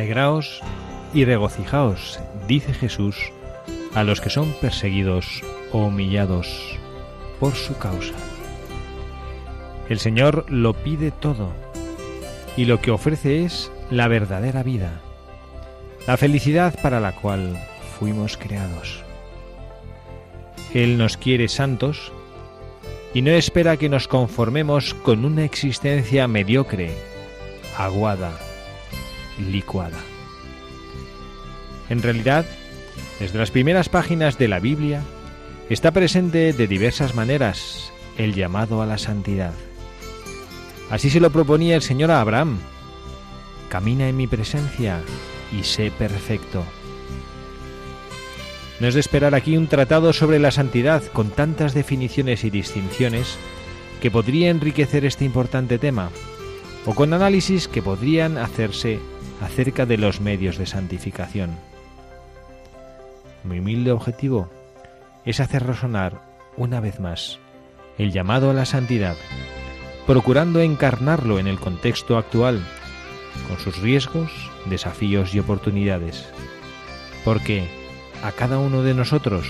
Alegraos y regocijaos, dice Jesús, a los que son perseguidos o humillados por su causa. El Señor lo pide todo y lo que ofrece es la verdadera vida, la felicidad para la cual fuimos creados. Él nos quiere santos y no espera que nos conformemos con una existencia mediocre, aguada, licuada. En realidad, desde las primeras páginas de la Biblia, está presente de diversas maneras el llamado a la santidad. Así se lo proponía el Señor a Abraham. Camina en mi presencia y sé perfecto. No es de esperar aquí un tratado sobre la santidad con tantas definiciones y distinciones que podría enriquecer este importante tema, o con análisis que podrían hacerse acerca de los medios de santificación. Mi humilde objetivo es hacer resonar una vez más el llamado a la santidad, procurando encarnarlo en el contexto actual, con sus riesgos, desafíos y oportunidades. Porque a cada uno de nosotros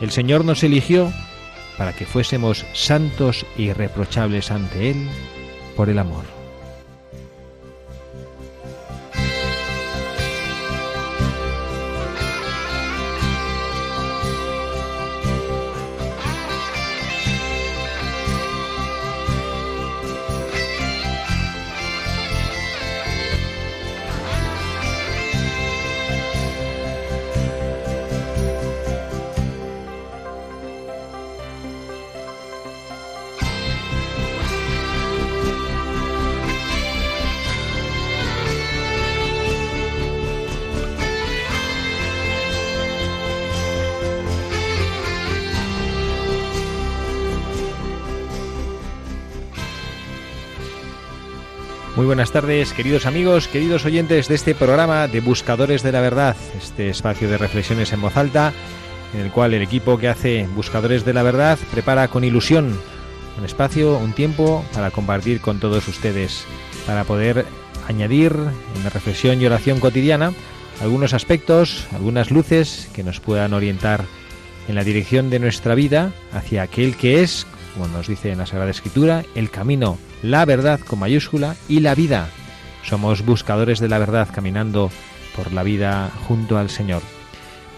el Señor nos eligió para que fuésemos santos y irreprochables ante Él por el amor. Muy buenas tardes, queridos amigos, queridos oyentes de este programa de Buscadores de la Verdad, este espacio de reflexiones en voz alta, en el cual el equipo que hace Buscadores de la Verdad prepara con ilusión un espacio, un tiempo para compartir con todos ustedes, para poder añadir en la reflexión y oración cotidiana algunos aspectos, algunas luces que nos puedan orientar en la dirección de nuestra vida hacia aquel que es, como nos dice en la Sagrada Escritura, el camino la verdad con mayúscula y la vida. Somos buscadores de la verdad caminando por la vida junto al Señor.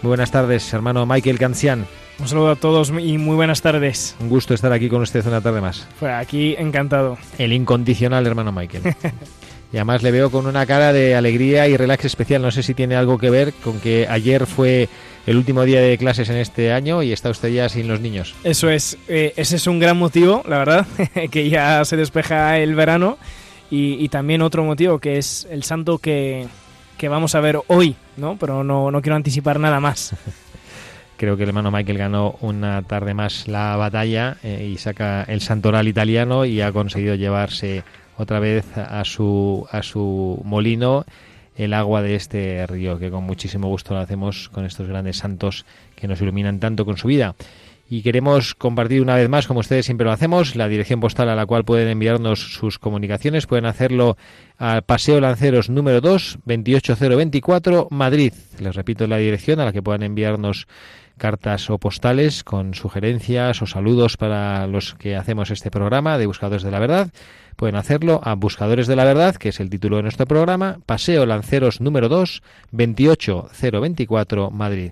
Muy buenas tardes, hermano Michael Cancian. Un saludo a todos y muy buenas tardes. Un gusto estar aquí con usted una tarde más. Fue aquí encantado. El incondicional hermano Michael. y además le veo con una cara de alegría y relax especial. No sé si tiene algo que ver con que ayer fue el último día de clases en este año y está usted ya sin los niños. Eso es, eh, ese es un gran motivo, la verdad, que ya se despeja el verano y, y, también otro motivo que es el santo que, que vamos a ver hoy, ¿no? Pero no, no quiero anticipar nada más. Creo que el hermano Michael ganó una tarde más la batalla eh, y saca el santoral italiano y ha conseguido llevarse otra vez a su, a su molino el agua de este río, que con muchísimo gusto lo hacemos con estos grandes santos que nos iluminan tanto con su vida. y queremos compartir una vez más, como ustedes siempre lo hacemos, la dirección postal a la cual pueden enviarnos sus comunicaciones. Pueden hacerlo al Paseo Lanceros número 2, 28024, Madrid. Les repito la dirección a la que puedan enviarnos cartas o postales con sugerencias o saludos para los que hacemos este programa de Buscadores de la Verdad. Pueden hacerlo a Buscadores de la Verdad, que es el título de nuestro programa, Paseo Lanceros número 2, 28024, Madrid.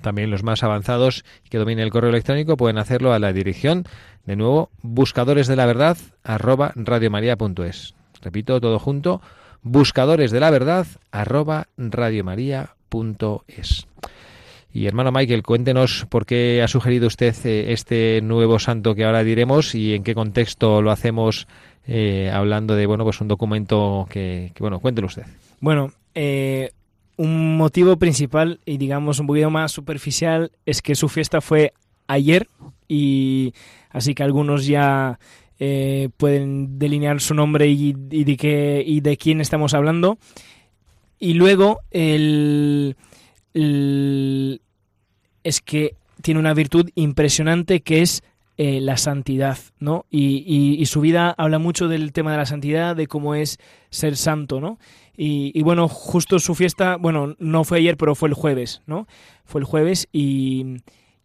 También los más avanzados que dominen el correo electrónico pueden hacerlo a la dirección, de nuevo, buscadores de la verdad arroba radiomaria.es. Repito, todo junto, buscadores de la verdad arroba radiomaria.es. Y hermano Michael, cuéntenos por qué ha sugerido usted eh, este nuevo santo que ahora diremos y en qué contexto lo hacemos eh, hablando de bueno pues un documento que, bueno cuéntelo usted. Bueno, eh, un motivo principal y digamos un poquito más superficial es que su fiesta fue ayer y así que algunos ya pueden delinear su nombre y, y de qué y de quién estamos hablando y luego el- es que tiene una virtud impresionante que es eh, la santidad, ¿no? Y, y- y su vida habla mucho del tema de la santidad, de cómo es ser santo, ¿no? Y, y bueno, justo su fiesta, bueno, no fue ayer, pero fue el jueves, ¿no? Fue el jueves y,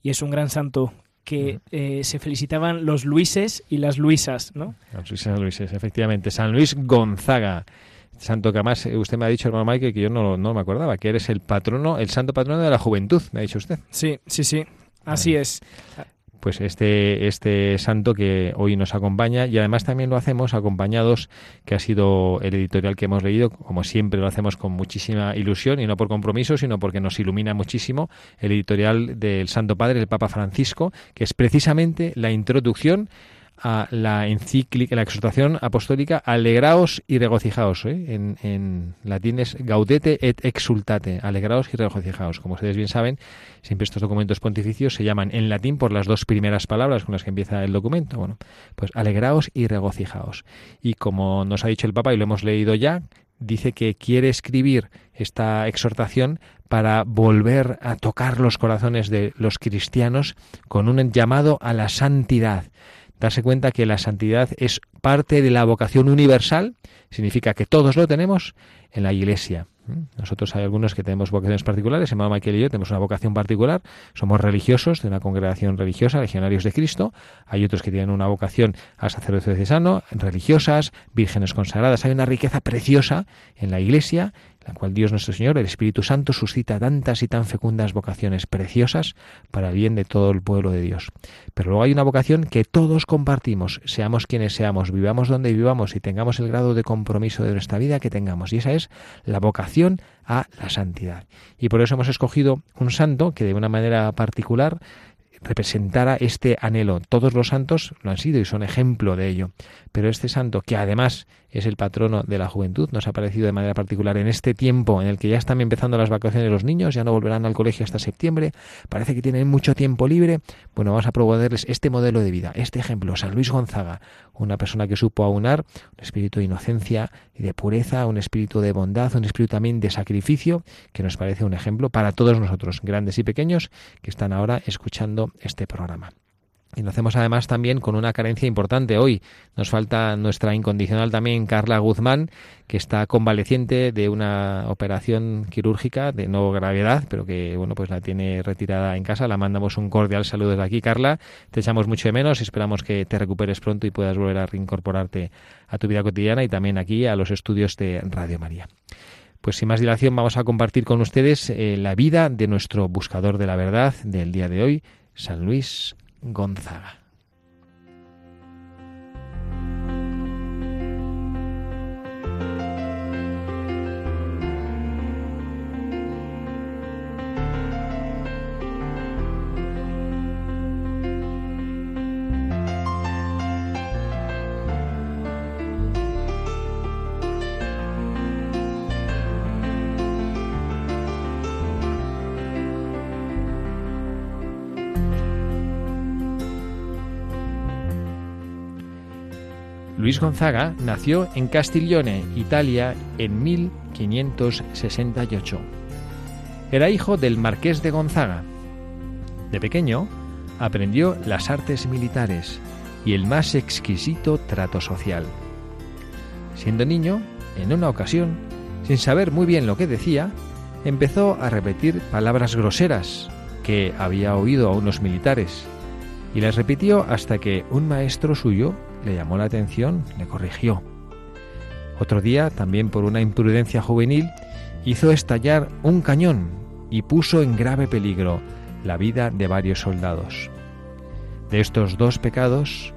y es un gran santo que eh, se felicitaban los Luises y las Luisas, ¿no? San Luis, San Luis, es, efectivamente. San Luis Gonzaga. Santo que además eh, usted me ha dicho, hermano Michael, que yo no, no me acordaba, que eres el patrono, el santo patrono de la juventud, me ha dicho usted. Sí, sí, sí. Así es. Pues este, este santo que hoy nos acompaña y además también lo hacemos acompañados, que ha sido el editorial que hemos leído, como siempre lo hacemos con muchísima ilusión y no por compromiso, sino porque nos ilumina muchísimo, el editorial del Santo Padre, el Papa Francisco, que es precisamente la introducción a la encíclica, la exhortación apostólica Alegraos y regocijaos. ¿eh? En, en latín es Gaudete et exultate, alegraos y regocijaos. Como ustedes bien saben, siempre estos documentos pontificios se llaman en latín por las dos primeras palabras con las que empieza el documento. Bueno, pues alegraos y regocijaos. Y como nos ha dicho el Papa y lo hemos leído ya, dice que quiere escribir esta exhortación para volver a tocar los corazones de los cristianos con un llamado a la santidad darse cuenta que la santidad es parte de la vocación universal, significa que todos lo tenemos en la Iglesia. Nosotros hay algunos que tenemos vocaciones particulares, hermano Michael y yo tenemos una vocación particular, somos religiosos de una congregación religiosa, legionarios de Cristo, hay otros que tienen una vocación al sacerdocio diocesano, religiosas, vírgenes consagradas, hay una riqueza preciosa en la Iglesia, la cual Dios nuestro Señor, el Espíritu Santo, suscita tantas y tan fecundas vocaciones preciosas para el bien de todo el pueblo de Dios. Pero luego hay una vocación que todos compartimos, seamos quienes seamos, vivamos donde vivamos y tengamos el grado de compromiso de nuestra vida que tengamos, y esa es la vocación a la santidad. Y por eso hemos escogido un santo que de una manera particular representara este anhelo. Todos los santos lo han sido y son ejemplo de ello. Pero este santo, que además es el patrono de la juventud, nos ha parecido de manera particular en este tiempo en el que ya están empezando las vacaciones los niños, ya no volverán al colegio hasta septiembre, parece que tienen mucho tiempo libre. Bueno, vamos a proponerles este modelo de vida, este ejemplo, San Luis Gonzaga, una persona que supo aunar un espíritu de inocencia y de pureza, un espíritu de bondad, un espíritu también de sacrificio, que nos parece un ejemplo para todos nosotros, grandes y pequeños, que están ahora escuchando este programa. Y lo hacemos además también con una carencia importante hoy. Nos falta nuestra incondicional también Carla Guzmán, que está convaleciente de una operación quirúrgica de no gravedad, pero que bueno, pues la tiene retirada en casa. La mandamos un cordial saludo desde aquí, Carla. Te echamos mucho de menos, esperamos que te recuperes pronto y puedas volver a reincorporarte a tu vida cotidiana y también aquí a los estudios de Radio María. Pues sin más dilación vamos a compartir con ustedes eh, la vida de nuestro buscador de la verdad del día de hoy, San Luis Gonzaga. Luis Gonzaga nació en Castiglione, Italia, en 1568. Era hijo del marqués de Gonzaga. De pequeño, aprendió las artes militares y el más exquisito trato social. Siendo niño, en una ocasión, sin saber muy bien lo que decía, empezó a repetir palabras groseras que había oído a unos militares y las repitió hasta que un maestro suyo le llamó la atención, le corrigió. Otro día, también por una imprudencia juvenil, hizo estallar un cañón y puso en grave peligro la vida de varios soldados. De estos dos pecados,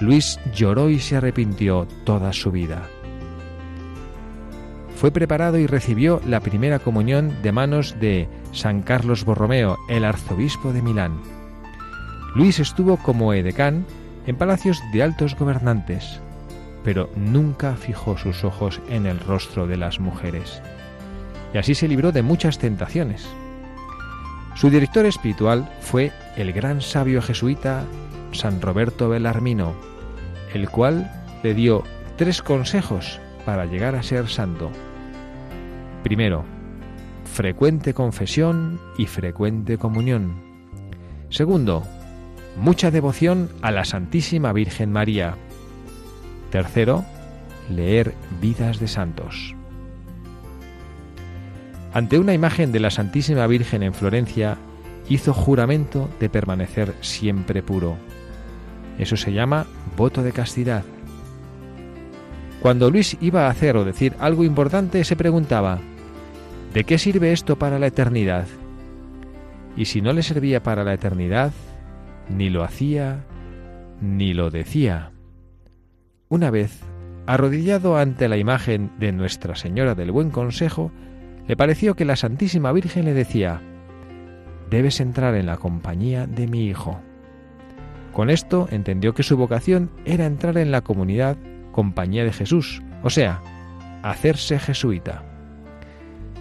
Luis lloró y se arrepintió toda su vida. Fue preparado y recibió la primera comunión de manos de San Carlos Borromeo, el arzobispo de Milán. Luis estuvo como edecán en palacios de altos gobernantes, pero nunca fijó sus ojos en el rostro de las mujeres. Y así se libró de muchas tentaciones. Su director espiritual fue el gran sabio jesuita San Roberto Belarmino, el cual le dio tres consejos para llegar a ser santo. Primero, frecuente confesión y frecuente comunión. Segundo, mucha devoción a la Santísima Virgen María. Tercero, leer vidas de santos. Ante una imagen de la Santísima Virgen en Florencia, hizo juramento de permanecer siempre puro. Eso se llama voto de castidad. Cuando Luis iba a hacer o decir algo importante, se preguntaba, ¿de qué sirve esto para la eternidad? Y si no le servía para la eternidad, ni lo hacía, ni lo decía. Una vez, arrodillado ante la imagen de Nuestra Señora del Buen Consejo, le pareció que la Santísima Virgen le decía, debes entrar en la compañía de mi Hijo. Con esto entendió que su vocación era entrar en la comunidad compañía de Jesús, o sea, hacerse jesuita.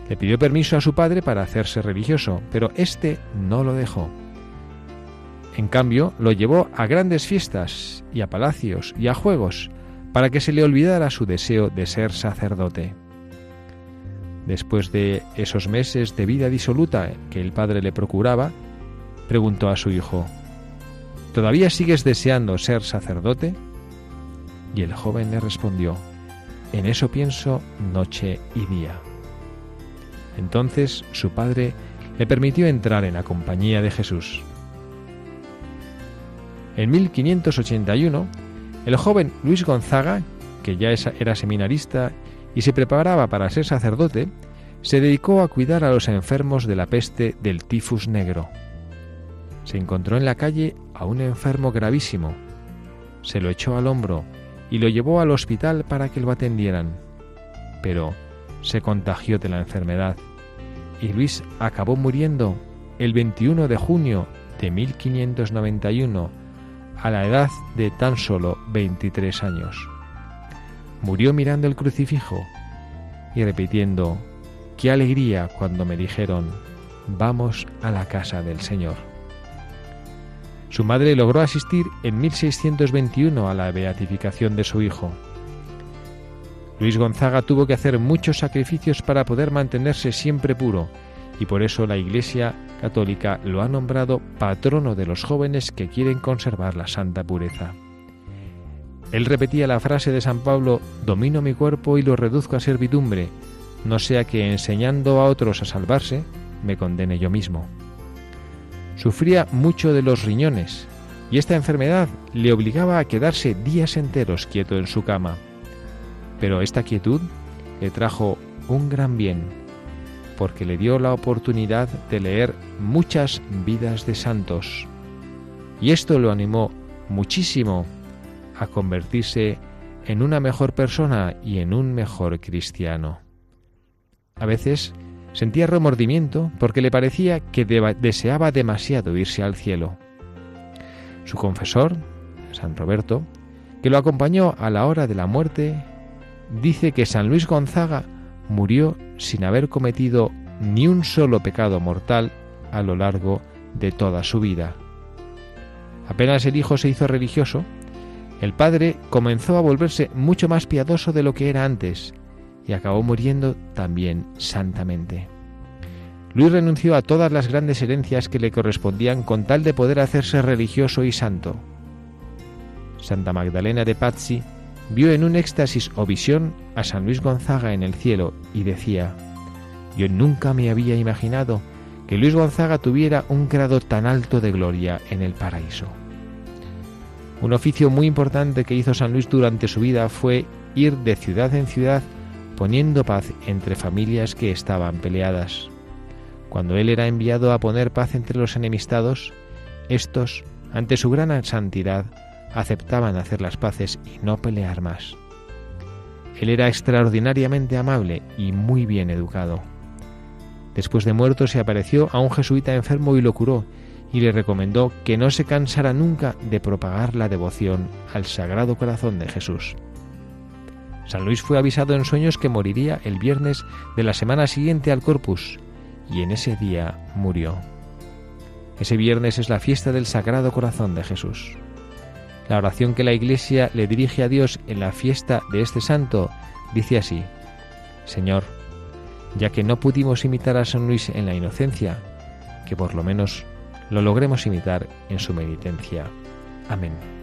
Le pidió permiso a su padre para hacerse religioso, pero éste no lo dejó. En cambio, lo llevó a grandes fiestas y a palacios y a juegos para que se le olvidara su deseo de ser sacerdote. Después de esos meses de vida disoluta que el padre le procuraba, preguntó a su hijo, ¿Todavía sigues deseando ser sacerdote? Y el joven le respondió, En eso pienso noche y día. Entonces su padre le permitió entrar en la compañía de Jesús. En 1581, el joven Luis Gonzaga, que ya era seminarista y se preparaba para ser sacerdote, se dedicó a cuidar a los enfermos de la peste del tifus negro. Se encontró en la calle a un enfermo gravísimo, se lo echó al hombro y lo llevó al hospital para que lo atendieran. Pero se contagió de la enfermedad y Luis acabó muriendo el 21 de junio de 1591 a la edad de tan solo 23 años. Murió mirando el crucifijo y repitiendo, qué alegría cuando me dijeron, vamos a la casa del Señor. Su madre logró asistir en 1621 a la beatificación de su hijo. Luis Gonzaga tuvo que hacer muchos sacrificios para poder mantenerse siempre puro, y por eso la Iglesia Católica lo ha nombrado patrono de los jóvenes que quieren conservar la santa pureza. Él repetía la frase de San Pablo, domino mi cuerpo y lo reduzco a servidumbre, no sea que enseñando a otros a salvarse, me condene yo mismo. Sufría mucho de los riñones, y esta enfermedad le obligaba a quedarse días enteros quieto en su cama. Pero esta quietud le trajo un gran bien, porque le dio la oportunidad de leer muchas vidas de santos. Y esto lo animó muchísimo a convertirse en una mejor persona y en un mejor cristiano. A veces sentía remordimiento porque le parecía que deseaba demasiado irse al cielo. Su confesor, San Roberto, que lo acompañó a la hora de la muerte, dice que San Luis Gonzaga murió sin haber cometido ni un solo pecado mortal a lo largo de toda su vida. Apenas el hijo se hizo religioso, el padre comenzó a volverse mucho más piadoso de lo que era antes y acabó muriendo también santamente. Luis renunció a todas las grandes herencias que le correspondían con tal de poder hacerse religioso y santo. Santa Magdalena de Pazzi vio en un éxtasis o visión a San Luis Gonzaga en el cielo y decía, yo nunca me había imaginado que Luis Gonzaga tuviera un grado tan alto de gloria en el paraíso. Un oficio muy importante que hizo San Luis durante su vida fue ir de ciudad en ciudad poniendo paz entre familias que estaban peleadas. Cuando él era enviado a poner paz entre los enemistados, estos, ante su gran santidad, aceptaban hacer las paces y no pelear más. Él era extraordinariamente amable y muy bien educado. Después de muerto se apareció a un jesuita enfermo y lo curó, y le recomendó que no se cansara nunca de propagar la devoción al Sagrado Corazón de Jesús. San Luis fue avisado en sueños que moriría el viernes de la semana siguiente al Corpus, y en ese día murió. Ese viernes es la fiesta del Sagrado Corazón de Jesús. La oración que la Iglesia le dirige a Dios en la fiesta de este santo dice así, Señor, ya que no pudimos imitar a San Luis en la inocencia, que por lo menos lo logremos imitar en su meditencia. Amén.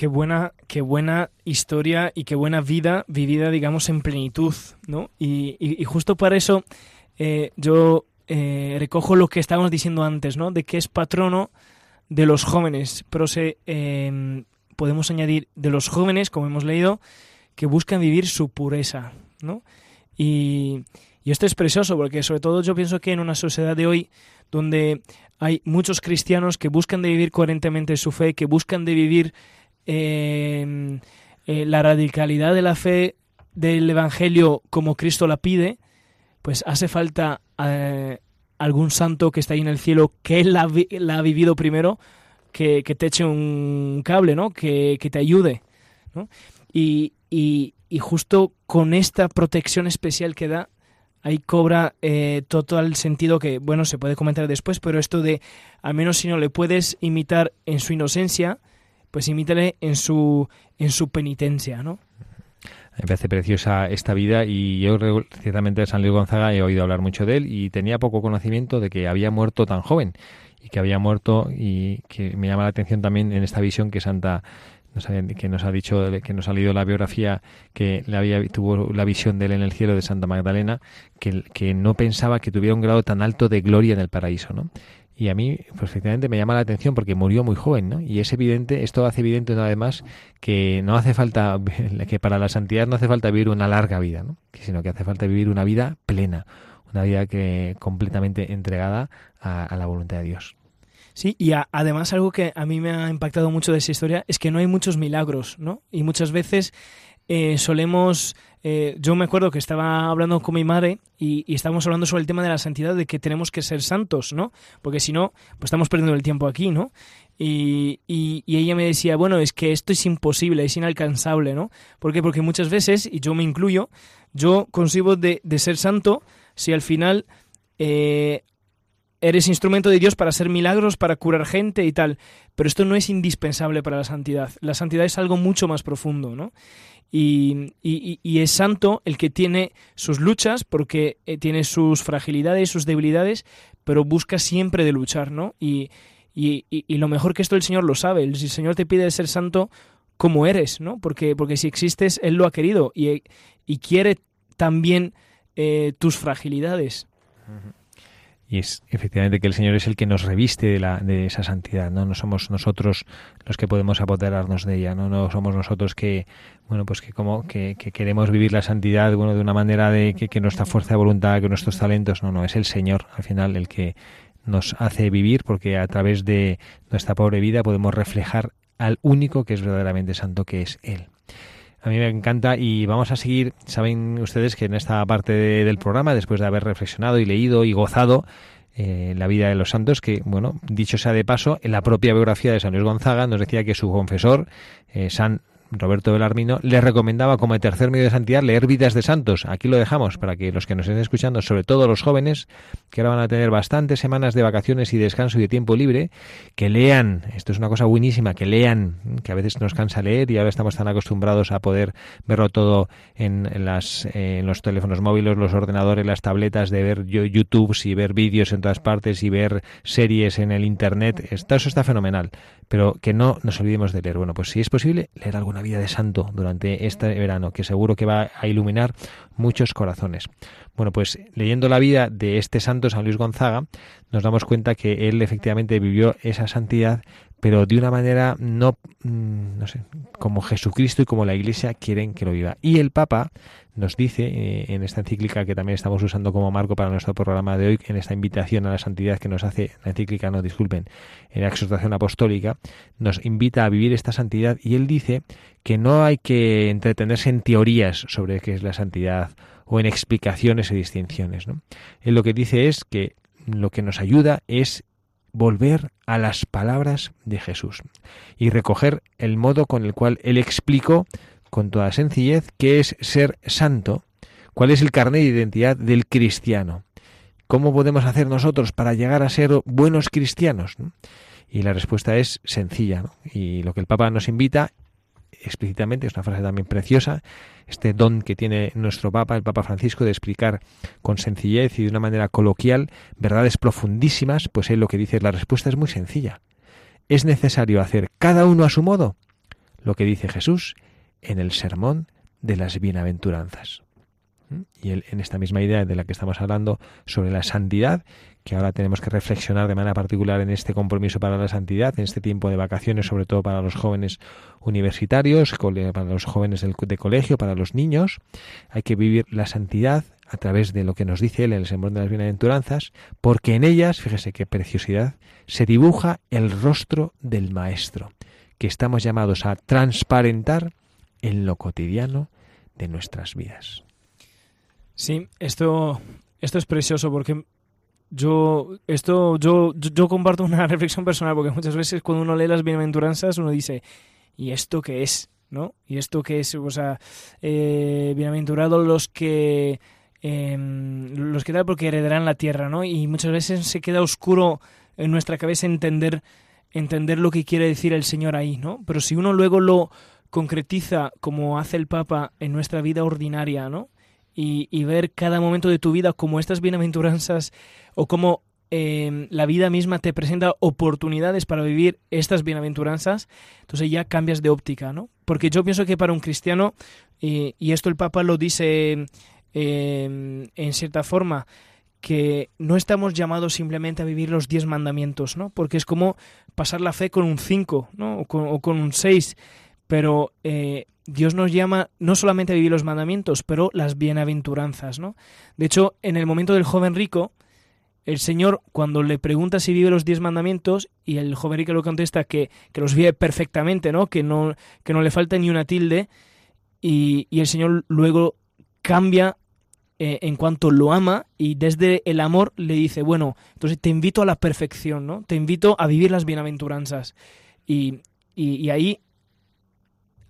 Qué buena, qué buena historia y qué buena vida vivida, digamos, en plenitud, ¿no? Y, y- justo para eso eh, yo eh, recojo lo que estábamos diciendo antes, ¿no? De que es patrono de los jóvenes, pero se, eh, podemos añadir de los jóvenes, como hemos leído, que buscan vivir su pureza, ¿no? Y, y esto es precioso porque sobre todo yo pienso que en una sociedad de hoy donde hay muchos cristianos que buscan de vivir coherentemente su fe, que buscan de vivir eh, eh, la radicalidad de la fe del Evangelio como Cristo la pide, pues hace falta eh, algún santo que está ahí en el cielo que él la, la ha vivido primero, que, te eche un cable, ¿no? Que, que te ayude, y- y justo con esta protección especial que da, ahí cobra eh, todo el sentido que, bueno, se puede comentar después, pero esto de, al menos si no le puedes imitar en su inocencia, pues imítale en su, en su penitencia, ¿no? Me parece preciosa esta vida y yo ciertamente de San Luis Gonzaga he oído hablar mucho de él y tenía poco conocimiento de que había muerto tan joven y que había muerto y que me llama la atención también en esta visión que Santa nos ha, que nos ha dicho que nos ha leído la biografía que le había tuvo la visión de él en el cielo de Santa Magdalena que, que no pensaba que tuviera un grado tan alto de gloria en el paraíso, ¿no? Y a mí, pues, efectivamente, me llama la atención porque murió muy joven, ¿no? Y es evidente, esto hace evidente una vez que no hace falta, que para la santidad no hace falta vivir una larga vida, ¿no? Sino que hace falta vivir una vida plena, una vida que completamente entregada a, la voluntad de Dios. Sí, y además algo que a mí me ha impactado mucho de esa historia es que no hay muchos milagros, ¿no? Y muchas veces eh, solemos... eh, yo me acuerdo que estaba hablando con mi madre y, y estábamos hablando sobre el tema de la santidad, de que tenemos que ser santos, ¿no? Porque si no, pues estamos perdiendo el tiempo aquí, ¿no? Y, y- ella me decía, bueno, es que esto es imposible, es inalcanzable, ¿no? ¿Por qué? Porque muchas veces, y yo me incluyo, yo consigo de, de ser santo si al final eh, eres instrumento de Dios para hacer milagros, para curar gente y tal. Pero esto no es indispensable para la santidad. La santidad es algo mucho más profundo, ¿no? Y, es santo el que tiene sus luchas, porque eh, tiene sus fragilidades, sus debilidades, pero busca siempre de luchar, ¿no? Y, lo mejor que esto el Señor lo sabe. El Señor te pide ser santo como eres, ¿no? Porque, porque si existes, Él lo ha querido y, quiere también eh, tus fragilidades. Y es efectivamente que el Señor es el que nos reviste de, la, de esa santidad, ¿no? No somos nosotros los que podemos apoderarnos de ella, ¿no? No somos nosotros que, bueno, pues que como que, que queremos vivir la santidad, bueno, de una manera de que, que nuestra fuerza de voluntad, que nuestros talentos, no, no, es el Señor al final el que nos hace vivir porque a través de nuestra pobre vida podemos reflejar al único que es verdaderamente santo, que es Él. A mí me encanta y vamos a seguir, saben ustedes que en esta parte del programa, después de haber reflexionado y leído y gozado eh, la vida de los santos, que, bueno, dicho sea de paso, en la propia biografía de San Luis Gonzaga nos decía que su confesor, eh, San Roberto Belarmino, le recomendaba como tercer medio de santidad leer vidas de santos. Aquí lo dejamos para que los que nos estén escuchando, sobre todo los jóvenes, que ahora van a tener bastantes semanas de vacaciones y descanso y de tiempo libre, que lean, esto es una cosa buenísima, que lean, que a veces nos cansa leer y ahora estamos tan acostumbrados a poder verlo todo en, las, en los teléfonos móviles, los ordenadores, las tabletas, de ver YouTube y ver vídeos en todas partes y ver series en el Internet. Esto, eso está fenomenal, pero que no nos olvidemos de leer. Bueno, pues si es posible, leer alguna vida de santo durante este verano, que seguro que va a iluminar muchos corazones. Bueno, pues leyendo la vida de este santo San Luis Gonzaga, nos damos cuenta que él efectivamente vivió esa santidad, pero de una manera no, mm, no sé, como Jesucristo y como la Iglesia quieren que lo viva. Y el Papa nos dice eh, en esta encíclica que también estamos usando como marco para nuestro programa de hoy, en esta invitación a la santidad que nos hace la encíclica, no disculpen, en la exhortación apostólica, nos invita a vivir esta santidad y él dice que no hay que entretenerse en teorías sobre qué es la santidad o en explicaciones y distinciones. ¿no? Él lo que dice es que lo que nos ayuda es volver a las palabras de Jesús y recoger el modo con el cual él explicó con toda sencillez qué es ser santo, cuál es el carnet de identidad del cristiano, cómo podemos hacer nosotros para llegar a ser buenos cristianos. Y la respuesta es sencilla. Y lo que el Papa nos invita explícitamente, es una frase también preciosa, este don que tiene nuestro Papa, el Papa Francisco, de explicar con sencillez y de una manera coloquial verdades profundísimas, pues él lo que dice, la respuesta es muy sencilla. Es necesario hacer cada uno a su modo lo que dice Jesús en el sermón de las bienaventuranzas. ¿Mm? Y en esta misma idea de la que estamos hablando sobre la santidad, que ahora tenemos que reflexionar de manera particular en este compromiso para la santidad, en este tiempo de vacaciones, sobre todo para los jóvenes universitarios, para los jóvenes de colegio, para los niños, hay que vivir la santidad a través de lo que nos dice él en el sermón de las bienaventuranzas, porque en ellas, fíjese qué preciosidad, se dibuja el rostro del Maestro, que estamos llamados a transparentar en lo cotidiano de nuestras vidas. Sí, esto, esto es precioso porque yo, esto, yo, yo, comparto una reflexión personal porque muchas veces cuando uno lee las bienaventuranzas uno dice, ¿y esto qué es? ¿No? ¿Y esto qué es? O sea, eh, bienaventurados los que em, los que tal porque heredarán la tierra, ¿no? Y muchas veces se queda oscuro en nuestra cabeza entender entender lo que quiere decir el Señor ahí, ¿no? Pero si uno luego lo concretiza como hace el Papa en nuestra vida ordinaria, ¿no? Y, ver cada momento de tu vida como estas bienaventuranzas o como em, la vida misma te presenta oportunidades para vivir estas bienaventuranzas, entonces ya cambias de óptica, ¿no? Porque yo pienso que para un cristiano, y esto el Papa lo dice em, en cierta forma, que no estamos llamados simplemente a vivir los diez mandamientos, ¿no? Porque es como pasar la fe con un cinco, ¿no? O con, un seis pero eh, Dios nos llama no solamente a vivir los mandamientos, pero las bienaventuranzas, ¿no? De hecho, en el momento del joven rico, el Señor, cuando le pregunta si vive los diez mandamientos, y el joven rico le contesta que, los vive perfectamente, ¿no? Que, ¿no? que no le falta ni una tilde, y, el Señor luego cambia eh, en cuanto lo ama, y desde el amor le dice, bueno, entonces te invito a la perfección, ¿no? Te invito a vivir las bienaventuranzas. Y, y ahí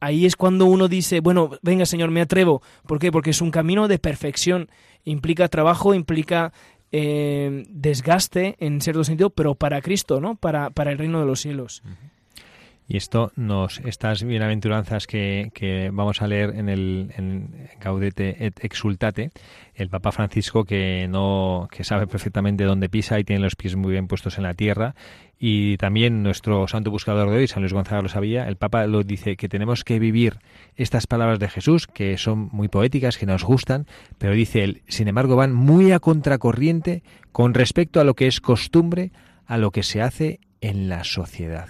ahí es cuando uno dice, bueno, venga Señor, me atrevo. ¿Por qué? Porque es un camino de perfección. Implica trabajo, implica eh, desgaste en cierto sentido, pero para Cristo, ¿no? Para, para el reino de los cielos. Y esto nos, estas bienaventuranzas que, que vamos a leer en el en Gaudete et Exultate, el Papa Francisco que no, que sabe perfectamente dónde pisa y tiene los pies muy bien puestos en la tierra, y también nuestro santo buscador de hoy, San Luis Gonzaga lo sabía, el Papa lo dice que tenemos que vivir estas palabras de Jesús, que son muy poéticas, que nos gustan, pero dice él, sin embargo, van muy a contracorriente con respecto a lo que es costumbre, a lo que se hace en la sociedad.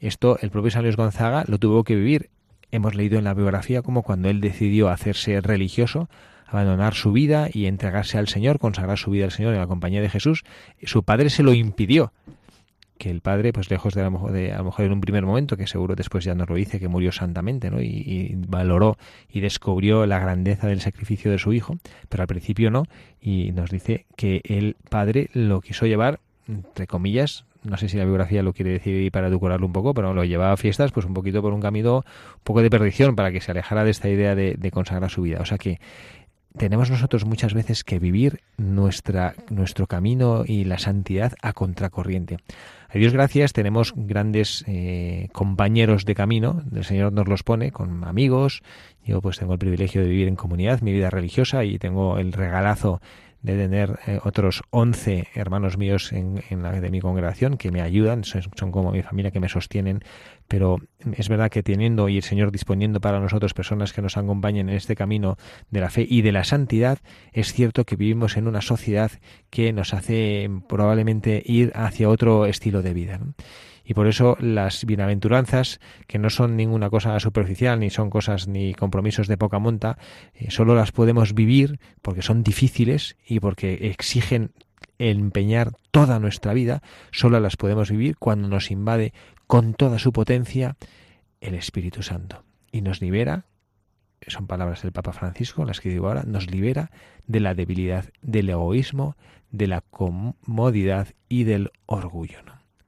Esto el propio San Luis Gonzaga lo tuvo que vivir. Hemos leído en la biografía como cuando él decidió hacerse religioso, abandonar su vida y entregarse al Señor, consagrar su vida al Señor en la compañía de Jesús. Su padre se lo impidió que el padre, pues lejos de, la, de a lo mejor en un primer momento, que seguro después ya nos lo dice, que murió santamente, ¿no? Y, valoró y descubrió la grandeza del sacrificio de su hijo, pero al principio no, y nos dice que el padre lo quiso llevar, entre comillas, no sé si la biografía lo quiere decir para decorarlo un poco, pero lo llevaba a fiestas, pues un poquito por un camino, un poco de perdición, para que se alejara de esta idea de, de consagrar su vida. O sea que tenemos nosotros muchas veces que vivir nuestra, nuestro camino y la santidad a contracorriente. A Dios gracias, tenemos grandes eh, compañeros de camino, el Señor nos los pone con amigos, yo pues tengo el privilegio de vivir en comunidad, mi vida religiosa y tengo el regalazo de tener eh, otros 11 hermanos míos en, la de mi congregación que me ayudan, son, como mi familia que me sostienen, pero es verdad que teniendo y el Señor disponiendo para nosotros personas que nos acompañen en este camino de la fe y de la santidad, es cierto que vivimos en una sociedad que nos hace probablemente ir hacia otro estilo de vida. Y por eso las bienaventuranzas, que no son ninguna cosa superficial, ni son cosas ni compromisos de poca monta, eh, solo las podemos vivir porque son difíciles y porque exigen empeñar toda nuestra vida, solo las podemos vivir cuando nos invade con toda su potencia el Espíritu Santo y nos libera, son palabras del Papa Francisco, las que digo ahora, nos libera de la debilidad, del egoísmo, de la comodidad y del orgullo.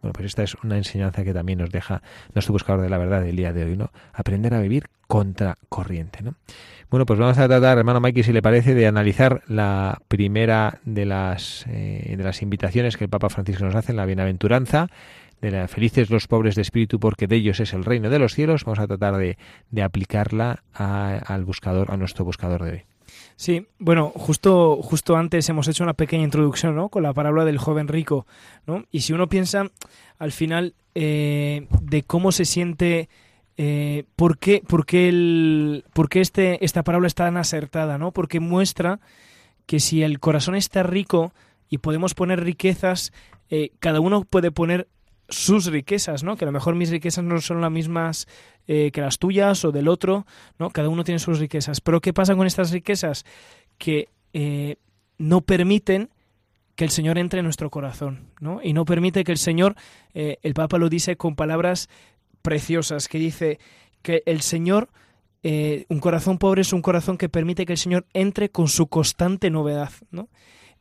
Bueno, pues esta es una enseñanza que también nos deja nuestro buscador de la verdad del día de hoy, ¿no? Aprender a vivir contra corriente, ¿no? Bueno, pues vamos a tratar, hermano Mikey, si le parece, de analizar la primera de las, eh, de las invitaciones que el Papa Francisco nos hace en la bienaventuranza, de la felices los pobres de espíritu porque de ellos es el reino de los cielos. Vamos a tratar de, de aplicarla al buscador, a nuestro buscador de hoy. Sí, bueno, justo, justo antes hemos hecho una pequeña introducción, ¿no? Con la parábola del joven rico, ¿no? Y si uno piensa al final eh, de cómo se siente, eh, por qué, por qué, el, por qué este, esta parábola está tan acertada, ¿no? Porque muestra que si el corazón está rico y podemos poner riquezas, eh, cada uno puede poner sus riquezas, ¿no? Que a lo mejor mis riquezas no son las mismas eh, que las tuyas o del otro, ¿no? Cada uno tiene sus riquezas. Pero ¿qué pasa con estas riquezas? Que eh, no permiten que el Señor entre en nuestro corazón, ¿no? Y no permite que el Señor, eh, el Papa lo dice con palabras preciosas, que dice que el Señor, un corazón pobre es un corazón que permite que el Señor entre con su constante novedad, ¿no?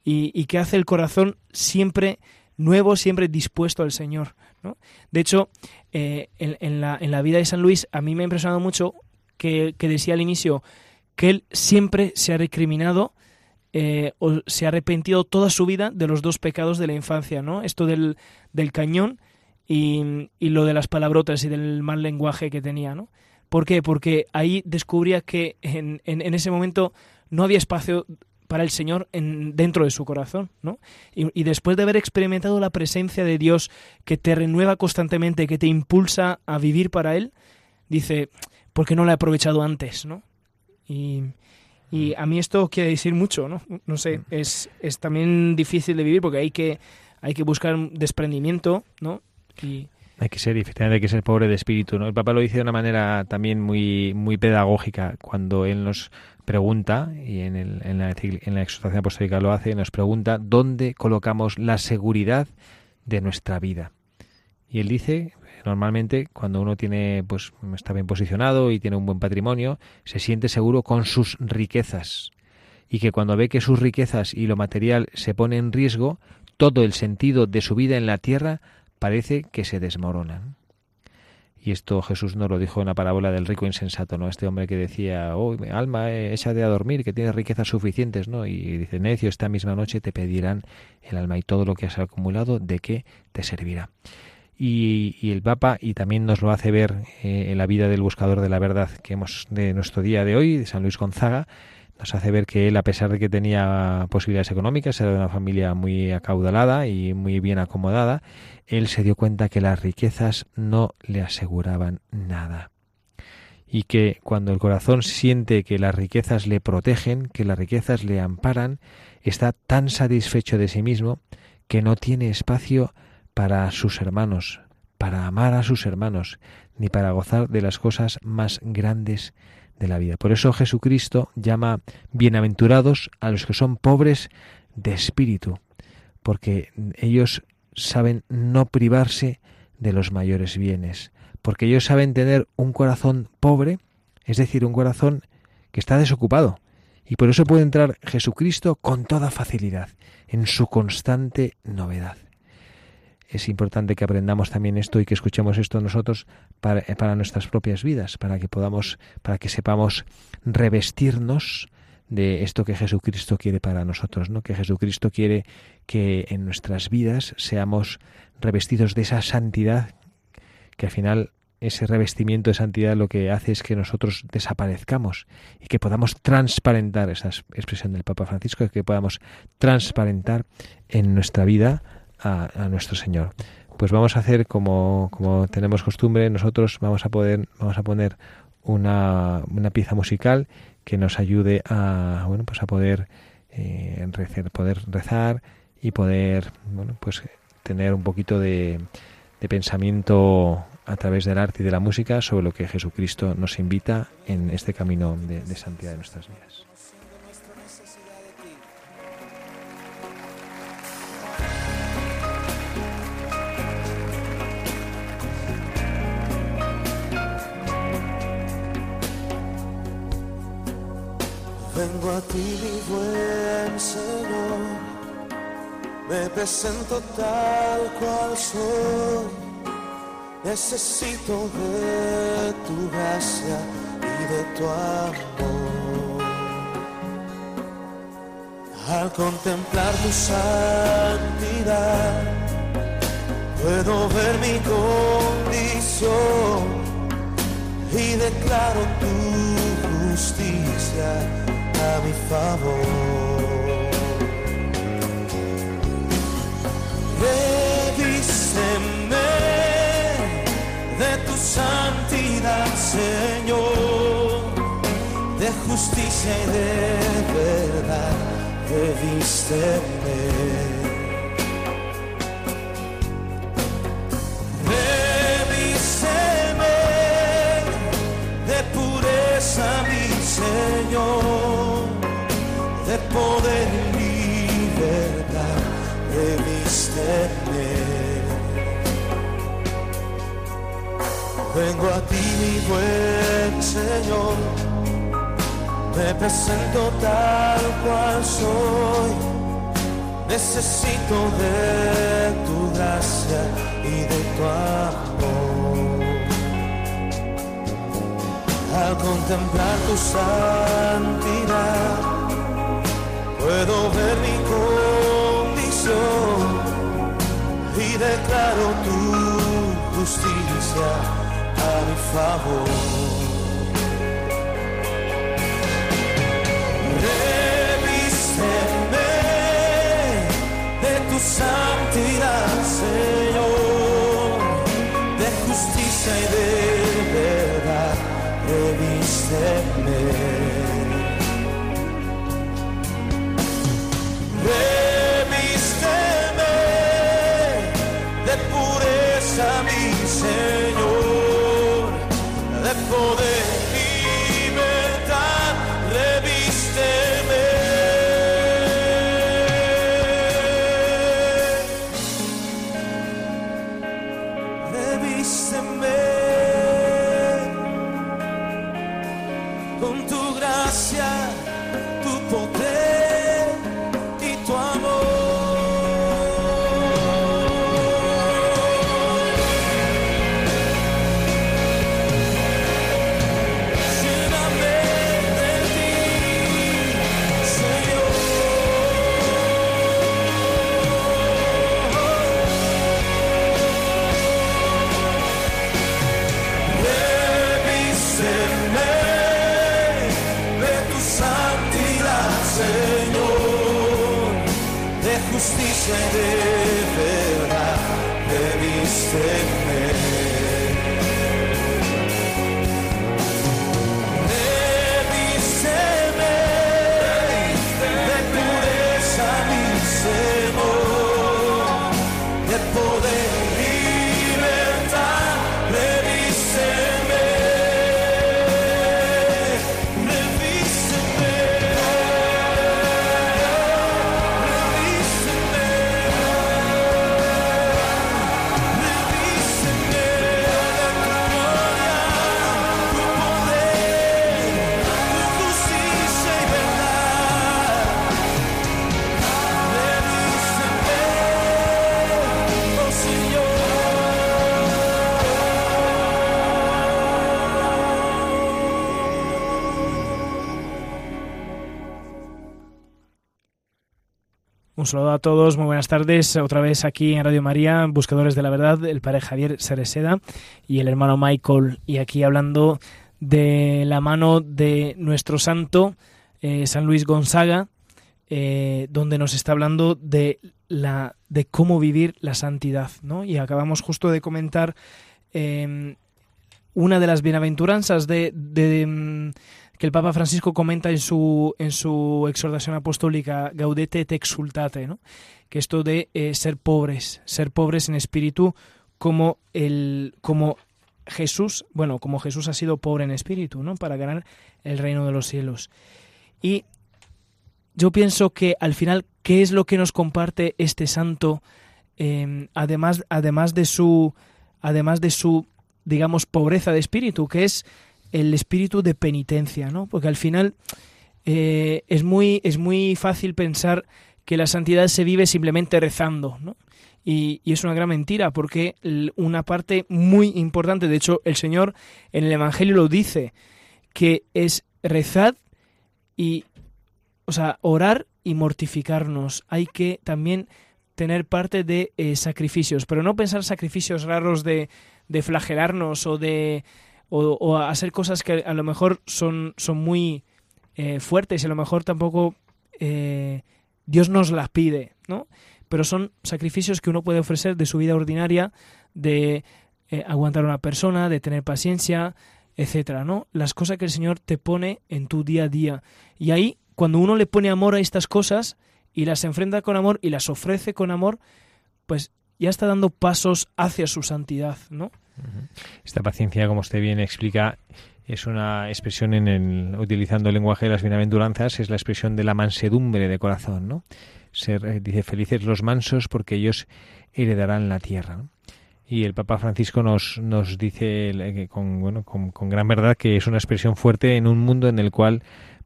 Y, y que hace el corazón siempre nuevo, siempre dispuesto al Señor. ¿no? De hecho, eh, en, la, en, la, vida de San Luis, a mí me ha impresionado mucho que, decía al inicio que él siempre se ha recriminado eh, o se ha arrepentido toda su vida de los dos pecados de la infancia, ¿no? Esto del, del cañón y, y, lo de las palabrotas y del mal lenguaje que tenía, ¿no? ¿Por qué? Porque ahí descubría que en, en, en ese momento no había espacio para el Señor en, dentro de su corazón, ¿no? Y, después de haber experimentado la presencia de Dios que te renueva constantemente, que te impulsa a vivir para Él, dice, ¿por qué no lo he aprovechado antes, no? Y, a mí esto quiere decir mucho, ¿no? No sé, mm. es, es también difícil de vivir porque hay que, hay que buscar desprendimiento, ¿no? Y, hay que ser, efectivamente, hay que ser pobre de espíritu, ¿no? El Papa lo dice de una manera también muy, muy pedagógica cuando él nos pregunta, y en, la, en exhortación apostólica lo hace, nos pregunta dónde colocamos la seguridad de nuestra vida. Y él dice, normalmente cuando uno tiene, pues está bien posicionado y tiene un buen patrimonio, se siente seguro con sus riquezas. Y que cuando ve que sus riquezas y lo material se pone en riesgo, todo el sentido de su vida en la tierra parece que se desmoronan. Y esto Jesús nos lo dijo en la parábola del rico insensato, ¿no? Este hombre que decía, oh, alma, échate a dormir, que tienes riquezas suficientes, ¿no? Y dice, necio, esta misma noche te pedirán el alma y todo lo que has acumulado, ¿de qué te servirá? Y, el Papa, y también nos lo hace ver eh, en la vida del buscador de la verdad que hemos de nuestro día de hoy, de San Luis Gonzaga, nos hace ver que él, a pesar de que tenía posibilidades económicas, era de una familia muy acaudalada y muy bien acomodada, él se dio cuenta que las riquezas no le aseguraban nada. Y que cuando el corazón siente que las riquezas le protegen, que las riquezas le amparan, está tan satisfecho de sí mismo que no tiene espacio para sus hermanos, para amar a sus hermanos, ni para gozar de las cosas más grandes de la vida. Por eso Jesucristo llama bienaventurados a los que son pobres de espíritu, porque ellos saben no privarse de los mayores bienes, porque ellos saben tener un corazón pobre, es decir, un corazón que está desocupado, y por eso puede entrar Jesucristo con toda facilidad, en su constante novedad. Es importante que aprendamos también esto y que escuchemos esto nosotros para, para nuestras propias vidas, para que podamos, para que sepamos revestirnos de esto que Jesucristo quiere para nosotros, ¿no? Que Jesucristo quiere que en nuestras vidas seamos revestidos de esa santidad que al final ese revestimiento de santidad lo que hace es que nosotros desaparezcamos y que podamos transparentar, esa expresión del Papa Francisco, que podamos transparentar en nuestra vida a, a nuestro Señor. Pues vamos a hacer como, como tenemos costumbre, nosotros vamos a poder, vamos a poner una, una pieza musical que nos ayude a bueno pues a poder eh, rezar, poder rezar y poder bueno pues tener un poquito de, de pensamiento a través del arte y de la música sobre lo que Jesucristo nos invita en este camino de, de santidad de nuestras vidas. Vengo a ti, mi buen Señor, me presento tal cual soy. Necesito de tu gracia y de tu amor. Al contemplar tu santidad, puedo ver mi condición y declaro tu justicia mi favor. Revíseme de tu santidad, Señor, de justicia y de verdad, revísteme. Revíseme de pureza, mi Señor, poder y libertad, revísteme. Vengo a ti, mi buen Señor, me presento tal cual soy. Necesito de tu gracia y de tu amor. Al contemplar tu santidad, tu justicia a mi favor. Revísteme de tu santidad, Señor, de justicia y de verdad, revísteme. Saludo a todos, muy buenas tardes. Otra vez aquí en Radio María, Buscadores de la Verdad, el padre Javier Sereseda y el hermano Michael. Y aquí hablando de la mano de nuestro santo, eh, San Luis Gonzaga, eh, donde nos está hablando de, la, de cómo vivir la santidad. ¿no? Y acabamos justo de comentar eh, una de las bienaventuranzas de, mm, que el Papa Francisco comenta en su, en su exhortación apostólica Gaudete et exultate, ¿no? que esto de eh, ser pobres, ser pobres en espíritu como, el, como Jesús, bueno, como Jesús ha sido pobre en espíritu, ¿no? Para ganar el reino de los cielos. Y yo pienso que al final, ¿qué es lo que nos comparte este santo? Eh, además, además de su, además de su, digamos, pobreza de espíritu, que es el espíritu de penitencia, ¿no? Porque al final eh, es muy, es muy fácil pensar que la santidad se vive simplemente rezando, ¿no? Y, y, es una gran mentira porque una parte muy importante, de hecho el Señor en el Evangelio lo dice, que es rezar y, o sea, orar y mortificarnos. Hay que también tener parte de eh, sacrificios, pero no pensar sacrificios raros de, de flagelarnos o de o, hacer cosas que a lo mejor son, son muy eh, fuertes y a lo mejor tampoco eh, Dios nos las pide, ¿no? pero son sacrificios que uno puede ofrecer de su vida ordinaria, de eh, aguantar a una persona, de tener paciencia, etcétera, ¿no? Las cosas que el Señor te pone en tu día a día. Y ahí, cuando uno le pone amor a estas cosas y las enfrenta con amor y las ofrece con amor, pues ya está dando pasos hacia su santidad, ¿no? Esta paciencia, como usted bien explica, es una expresión en el utilizando el lenguaje de las bienaventuranzas, es la expresión de la mansedumbre de corazón, ¿no? Ser, eh, dice, felices los mansos porque ellos heredarán la tierra. Y el Papa Francisco nos, nos dice eh, con, bueno, con, gran verdad que es una expresión fuerte en un mundo en el cual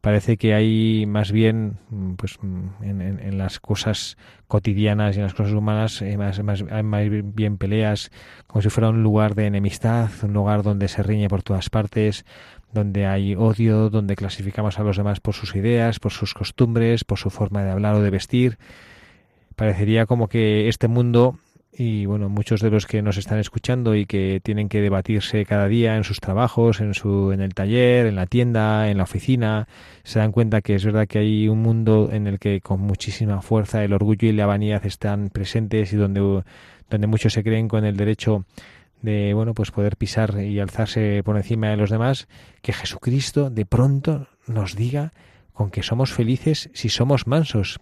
parece que hay más bien pues en, en, las cosas cotidianas y en las cosas humanas eh, más, hay más bien peleas como si fuera un lugar de enemistad un lugar donde se riñe por todas partes donde hay odio, donde clasificamos a los demás por sus ideas, por sus costumbres, por su forma de hablar o de vestir. Parecería como que este mundo y bueno, muchos de los que nos están escuchando y que tienen que debatirse cada día en sus trabajos, en su en el taller, en la tienda, en la oficina, se dan cuenta que es verdad que hay un mundo en el que con muchísima fuerza el orgullo y la vanidad están presentes y donde donde muchos se creen con el derecho de bueno pues poder pisar y alzarse por encima de los demás que Jesucristo de pronto nos diga con que somos felices si somos mansos.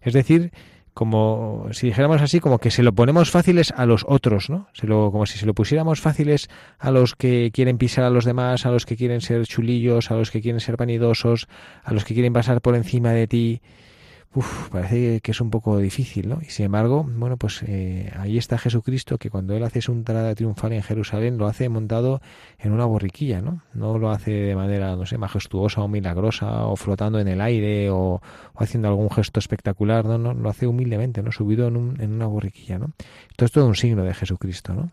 Es decir como si dijéramos así como que se lo ponemos fáciles a los otros no se lo como si se lo pusiéramos fáciles a los que quieren pisar a los demás a los que quieren ser chulillos a los que quieren ser vanidosos a los que quieren pasar por encima de ti Parece que es un poco difícil, ¿no? Y sin embargo, bueno, pues eh, ahí está Jesucristo que cuando él hace su entrada triunfal en Jerusalén lo hace montado en una borriquilla, ¿no? No lo hace de manera, no sé, majestuosa o milagrosa o flotando en el aire o, haciendo algún gesto espectacular, no, no, lo hace humildemente, ¿no? Subido en, un, en una borriquilla, ¿no? Esto es todo un signo de Jesucristo, ¿no?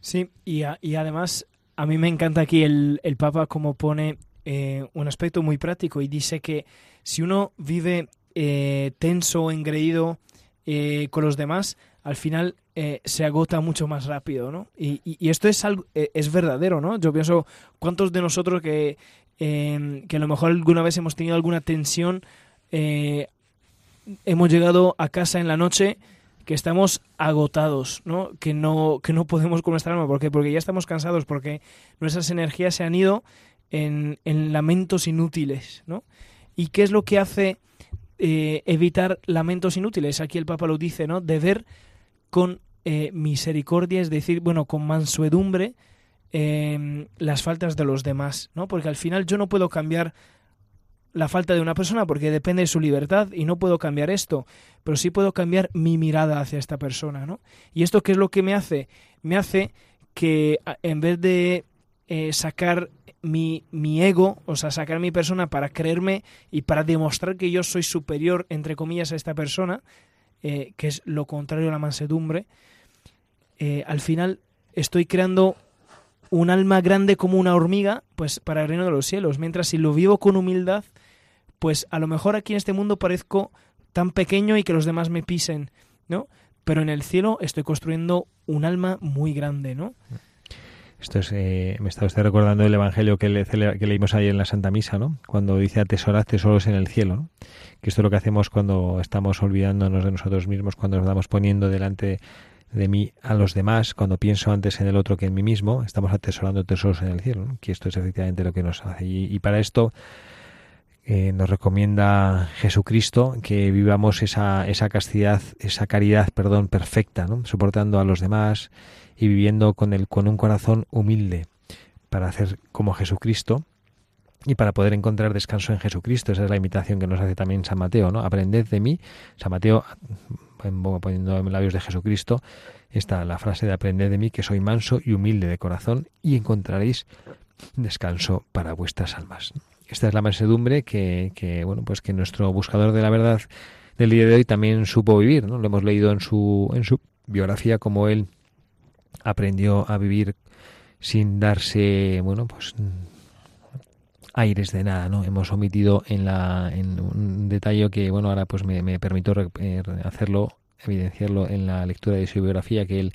Sí, y, además a mí me encanta aquí el, el Papa como pone eh, un aspecto muy práctico y dice que si uno vive eh, tenso, engreído eh, con los demás, al final eh, se agota mucho más rápido, ¿no? Y, y, esto es algo, es verdadero, ¿no? Yo pienso, ¿cuántos de nosotros que, que a lo mejor alguna vez hemos tenido alguna tensión, hemos llegado a casa en la noche que estamos agotados, ¿no? Que no, que no podemos con nuestra alma, ¿por qué? Porque ya estamos cansados, porque nuestras energías se han ido en, en lamentos inútiles, ¿no? ¿Y qué es lo que hace eh, evitar lamentos inútiles? Aquí el Papa lo dice, ¿no? De ver con eh, misericordia, es decir, bueno, con mansuedumbre eh, las faltas de los demás, ¿no? Porque al final yo no puedo cambiar la falta de una persona porque depende de su libertad y no puedo cambiar esto, pero sí puedo cambiar mi mirada hacia esta persona, ¿no? ¿Y esto qué es lo que me hace? Me hace que en vez de eh, sacar mi, mi, ego, o sea, sacar mi persona para creerme y para demostrar que yo soy superior, entre comillas, a esta persona, eh, que es lo contrario a la mansedumbre, eh, al final estoy creando un alma grande como una hormiga, pues para el reino de los cielos, mientras si lo vivo con humildad, pues a lo mejor aquí en este mundo parezco tan pequeño y que los demás me pisen, ¿no? Pero en el cielo estoy construyendo un alma muy grande, ¿no? Esto es, eh, me está usted recordando el evangelio que, le, que, leímos ayer en la Santa Misa, ¿no? Cuando dice atesorad tesoros en el cielo, ¿no? Que esto es lo que hacemos cuando estamos olvidándonos de nosotros mismos, cuando nos estamos poniendo delante de mí a los demás, cuando pienso antes en el otro que en mí mismo, estamos atesorando tesoros en el cielo, que esto es efectivamente lo que nos hace. Y, y para esto eh, nos recomienda Jesucristo que vivamos esa, esa castidad, esa caridad, perdón, perfecta, ¿no? soportando a los demás y viviendo con, el, con un corazón humilde para hacer como Jesucristo y para poder encontrar descanso en Jesucristo. Esa es la invitación que nos hace también San Mateo, ¿no? Aprended de mí. San Mateo, poniendo en labios de Jesucristo, está la frase de aprended de mí, que soy manso y humilde de corazón, y encontraréis descanso para vuestras almas. Esta es la mansedumbre que, que, bueno, pues que nuestro buscador de la verdad del día de hoy también supo vivir, ¿no? Lo hemos leído en su, en su biografía como él aprendió a vivir sin darse, bueno, pues aires de nada, ¿no? Hemos omitido en la en un detalle que, bueno, ahora pues me, me permito eh, hacerlo, evidenciarlo en la lectura de su biografía que él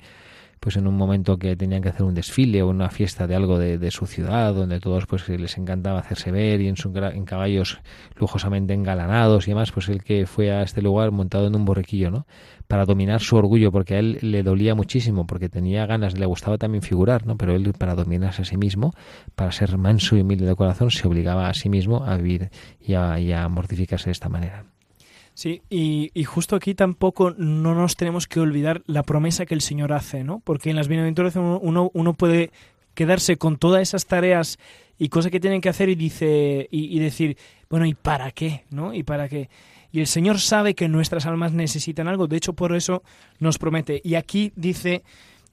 pues en un momento que tenían que hacer un desfile o una fiesta de algo de, de su ciudad, donde todos pues les encantaba hacerse ver y en, su, en caballos lujosamente engalanados y demás, pues el que fue a este lugar montado en un borriquillo, ¿no? Para dominar su orgullo, porque a él le dolía muchísimo, porque tenía ganas, le gustaba también figurar, ¿no? Pero él para dominarse a sí mismo, para ser manso y humilde de corazón, se obligaba a sí mismo a vivir y a, y a mortificarse de esta manera. Sí, y, justo aquí tampoco no nos tenemos que olvidar la promesa que el Señor hace, ¿no? Porque en las bienaventuranzas uno, uno, puede quedarse con todas esas tareas y cosas que tienen que hacer y dice y, y, decir, bueno, ¿y para qué? ¿No? ¿Y para qué? Y el Señor sabe que nuestras almas necesitan algo, de hecho por eso nos promete. Y aquí dice,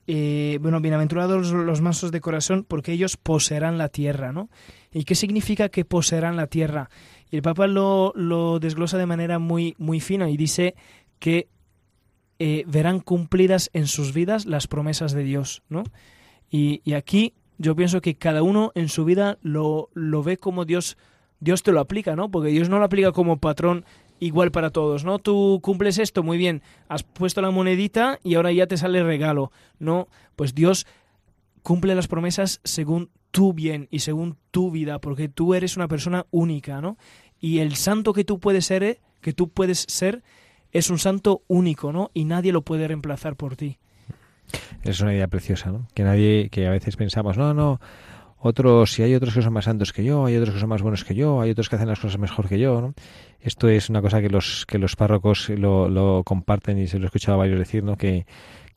eh, bueno, bienaventurados los mansos de corazón, porque ellos poseerán la tierra, ¿no? ¿Y qué significa que poseerán la tierra? Y el Papa lo, lo desglosa de manera muy, muy fina y dice que eh, verán cumplidas en sus vidas las promesas de Dios, ¿no? Y, y, aquí yo pienso que cada uno en su vida lo, lo ve como Dios, Dios te lo aplica, ¿no? Porque Dios no lo aplica como patrón igual para todos, ¿no? Tú cumples esto, muy bien, has puesto la monedita y ahora ya te sale regalo, ¿no? Pues Dios cumple las promesas según tu bien y según tu vida, porque tú eres una persona única, ¿no? Y el santo que tú puedes ser, que tú puedes ser, es un santo único, ¿no? Y nadie lo puede reemplazar por ti. Es una idea preciosa, ¿no? Que nadie, que a veces pensamos, no, no, otros, si hay otros que son más santos que yo, hay otros que son más buenos que yo, hay otros que hacen las cosas mejor que yo, ¿no? Esto es una cosa que los, que los párrocos lo, lo comparten y se lo he escuchado a varios decir, ¿no? Que,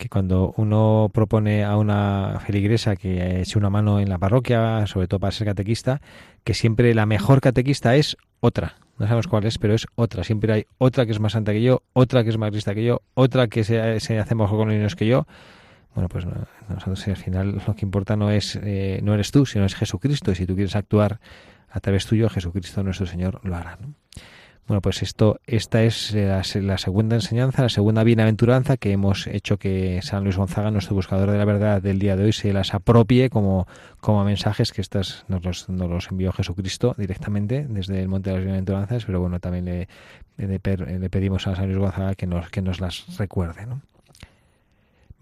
que cuando uno propone a una feligresa que eche una mano en la parroquia, sobre todo para ser catequista, que siempre la mejor catequista es otra. No sabemos cuál es, pero es otra. Siempre hay otra que es más santa que yo, otra que es más lista que yo, otra que se, se hace mejor con los niños que yo. Bueno, pues nosotros al final lo que importa no es eh, no eres tú, sino es Jesucristo. Y si tú quieres actuar a través tuyo, Jesucristo nuestro Señor lo hará. ¿no? Bueno, pues esto, esta es la, la, segunda enseñanza, la segunda bienaventuranza que hemos hecho que San Luis Gonzaga, nuestro buscador de la verdad del día de hoy, se las apropie como, como mensajes que estas nos los, nos los envió Jesucristo directamente desde el Monte de las Bienaventuranzas, pero bueno, también le, le, le pedimos a San Luis Gonzaga que nos, que nos las recuerde, ¿no?